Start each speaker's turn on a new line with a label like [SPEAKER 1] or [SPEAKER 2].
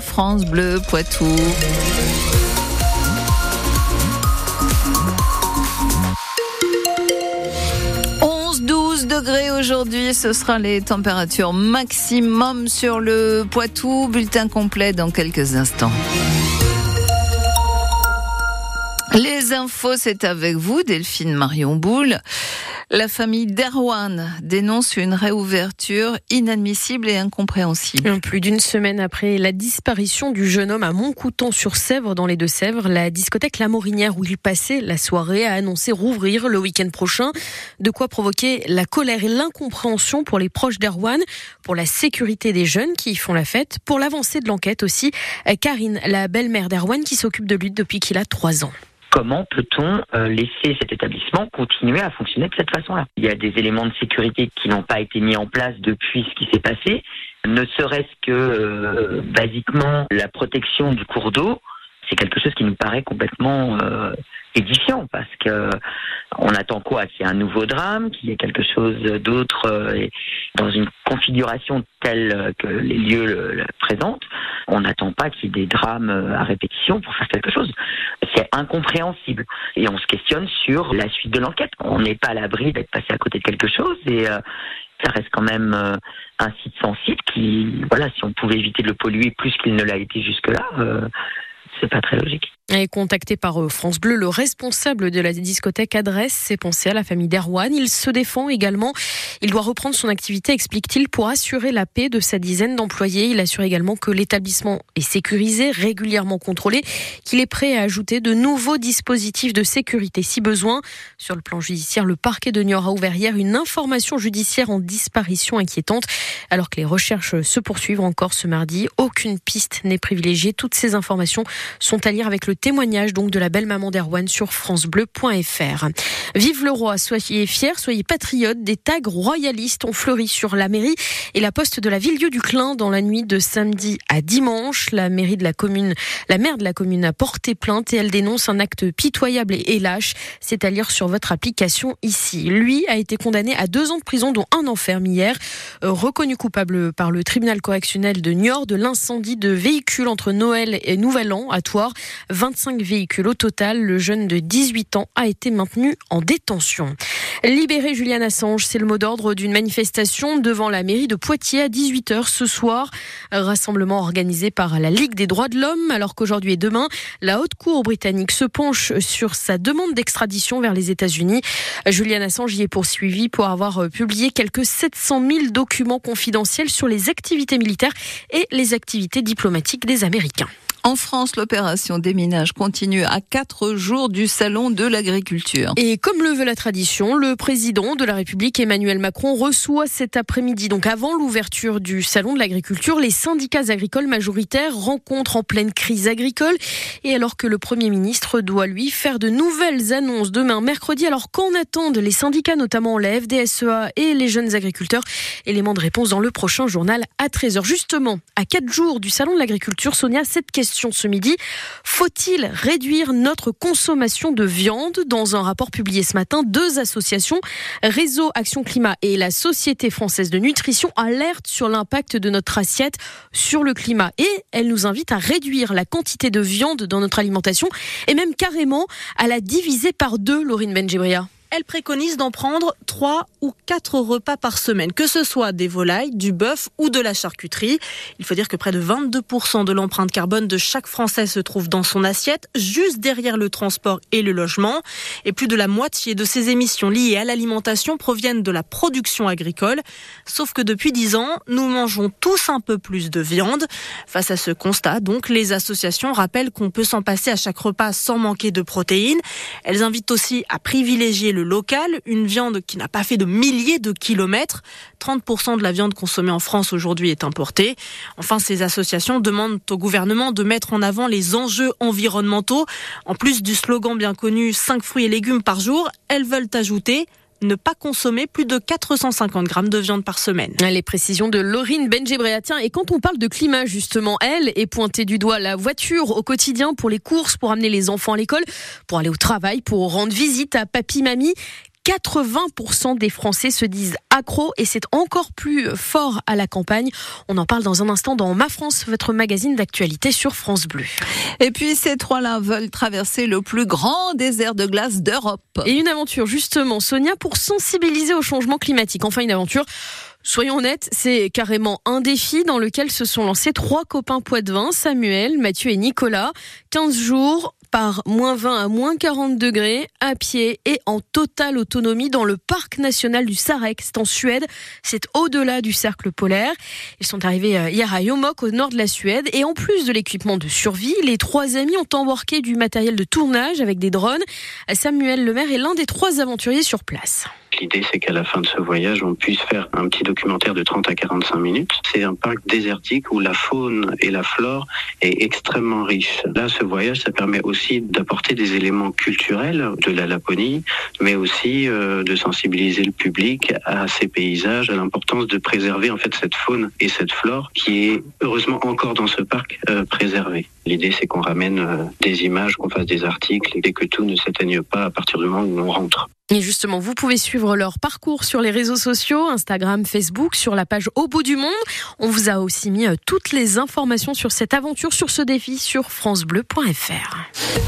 [SPEAKER 1] France Bleu Poitou. 12 degrés aujourd'hui, ce sera les températures maximum sur le Poitou. Bulletin complet dans quelques instants. Les infos, c'est avec vous, Delphine Marion Boule. La famille d'Erwan dénonce une réouverture inadmissible et incompréhensible.
[SPEAKER 2] Plus d'une semaine après la disparition du jeune homme à Montcouton-sur-Sèvre, dans les Deux-Sèvres, la discothèque La Morinière où il passait la soirée a annoncé rouvrir le week-end prochain. De quoi provoquer la colère et l'incompréhension pour les proches d'Erwan, pour la sécurité des jeunes qui y font la fête, pour l'avancée de l'enquête aussi. Karine, la belle-mère d'Erwan qui s'occupe de lui depuis qu'il a trois ans
[SPEAKER 3] comment peut-on euh, laisser cet établissement continuer à fonctionner de cette façon-là? Il y a des éléments de sécurité qui n'ont pas été mis en place depuis ce qui s'est passé, ne serait-ce que euh, basiquement la protection du cours d'eau, c'est quelque chose qui nous paraît complètement euh, édifiant parce que on attend quoi? Qu'il y ait un nouveau drame, qu'il y ait quelque chose d'autre euh, dans une configuration telle que les lieux le, présentent. On n'attend pas qu'il y ait des drames euh, à répétition pour faire quelque chose. C'est incompréhensible et on se questionne sur la suite de l'enquête. On n'est pas à l'abri d'être passé à côté de quelque chose et euh, ça reste quand même un site sensible qui, voilà, si on pouvait éviter de le polluer plus qu'il ne l'a été jusque-là, c'est pas très logique.
[SPEAKER 2] Et contacté par euh, France Bleu, le responsable de la discothèque adresse ses pensées à la famille d'Erwan. Il se défend également. Il doit reprendre son activité, explique-t-il, pour assurer la paix de sa dizaine d'employés. Il assure également que l'établissement est sécurisé, régulièrement contrôlé, qu'il est prêt à ajouter de nouveaux dispositifs de sécurité si besoin. Sur le plan judiciaire, le parquet de Niort a ouvert hier une information judiciaire en disparition inquiétante. Alors que les recherches se poursuivent encore ce mardi, aucune piste n'est privilégiée. Toutes ces informations sont à lire avec le témoignage donc de la belle maman d'Erwan sur francebleu.fr. Vive le roi, soyez fiers, soyez patriotes. Des tags royalistes ont fleuri sur la mairie et la poste de la Ville-Dieu du Clin dans la nuit de samedi à dimanche. La mairie de la commune, la maire de la commune a porté plainte et elle dénonce un acte pitoyable et lâche. C'est à lire sur votre application ici. Lui a été condamné à deux ans de prison, dont un enferme hier. Euh, reconnu coupable par le tribunal correctionnel de Niort de l'incendie de véhicules entre Noël et Nouvel An à Toire. 25 véhicules au total. Le jeune de 18 ans a été maintenu en détention. Libérer Julian Assange, c'est le mot d'ordre d'une manifestation devant la mairie de Poitiers à 18h ce soir. Rassemblement organisé par la Ligue des droits de l'homme, alors qu'aujourd'hui et demain, la haute cour britannique se penche sur sa demande d'extradition vers les États-Unis. Julian Assange y est poursuivi pour avoir publié quelques 700 000 documents confidentiels sur les activités militaires et les activités diplomatiques des Américains.
[SPEAKER 1] En France, l'opération déminage continue à quatre jours du salon de l'agriculture.
[SPEAKER 2] Et comme le veut la tradition, le président de la République Emmanuel Macron reçoit cet après-midi, donc avant l'ouverture du salon de l'agriculture, les syndicats agricoles majoritaires rencontrent en pleine crise agricole. Et alors que le Premier ministre doit lui faire de nouvelles annonces demain mercredi, alors qu'en attendent les syndicats, notamment la FDSEA et les jeunes agriculteurs Élément de réponse dans le prochain journal à 13h. Justement, à quatre jours du salon de l'agriculture, Sonia, cette question ce midi. Faut-il réduire notre consommation de viande? Dans un rapport publié ce matin, deux associations, Réseau Action Climat et la Société française de nutrition, alertent sur l'impact de notre assiette sur le climat. Et elles nous invitent à réduire la quantité de viande dans notre alimentation et même carrément à la diviser par deux, Laurine Benjibria
[SPEAKER 4] elle préconise d'en prendre 3 ou 4 repas par semaine, que ce soit des volailles, du bœuf ou de la charcuterie. Il faut dire que près de 22% de l'empreinte carbone de chaque Français se trouve dans son assiette, juste derrière le transport et le logement. Et plus de la moitié de ces émissions liées à l'alimentation proviennent de la production agricole. Sauf que depuis 10 ans, nous mangeons tous un peu plus de viande. Face à ce constat, donc, les associations rappellent qu'on peut s'en passer à chaque repas sans manquer de protéines. Elles invitent aussi à privilégier le local, une viande qui n'a pas fait de milliers de kilomètres. 30% de la viande consommée en France aujourd'hui est importée. Enfin, ces associations demandent au gouvernement de mettre en avant les enjeux environnementaux. En plus du slogan bien connu 5 fruits et légumes par jour, elles veulent ajouter ne pas consommer plus de 450 grammes de viande par semaine.
[SPEAKER 2] Les précisions de Laurine Benjebréatien. Et quand on parle de climat, justement, elle est pointée du doigt la voiture au quotidien pour les courses, pour amener les enfants à l'école, pour aller au travail, pour rendre visite à papy, mamie. 80% des Français se disent accros et c'est encore plus fort à la campagne. On en parle dans un instant dans Ma France, votre magazine d'actualité sur France Bleu.
[SPEAKER 1] Et puis ces trois-là veulent traverser le plus grand désert de glace d'Europe.
[SPEAKER 2] Et une aventure justement, Sonia, pour sensibiliser au changement climatique. Enfin une aventure Soyons honnêtes, c'est carrément un défi dans lequel se sont lancés trois copains poitevins, Samuel, Mathieu et Nicolas. 15 jours par moins 20 à moins 40 degrés, à pied et en totale autonomie dans le parc national du Sarek. C'est en Suède, c'est au-delà du cercle polaire. Ils sont arrivés euh, hier à Yomok, au nord de la Suède, et en plus de l'équipement de survie, les trois amis ont embarqué du matériel de tournage avec des drones. Samuel Lemaire est l'un des trois aventuriers sur place.
[SPEAKER 5] L'idée, c'est qu'à la fin de ce voyage, on puisse faire un petit documentaire de 30 à 45 minutes. C'est un parc désertique où la faune et la flore est extrêmement riche. Là, ce voyage, ça permet aussi d'apporter des éléments culturels de la Laponie, mais aussi euh, de sensibiliser le public à ces paysages, à l'importance de préserver en fait cette faune et cette flore qui est heureusement encore dans ce parc euh, préservé. L'idée, c'est qu'on ramène euh, des images, qu'on fasse des articles et que tout ne s'éteigne pas à partir du moment où on rentre.
[SPEAKER 2] Et justement, vous pouvez suivre leur parcours sur les réseaux sociaux, Instagram, Facebook, sur la page Au bout du monde. On vous a aussi mis euh, toutes les informations sur cette aventure, sur ce défi sur francebleu.fr.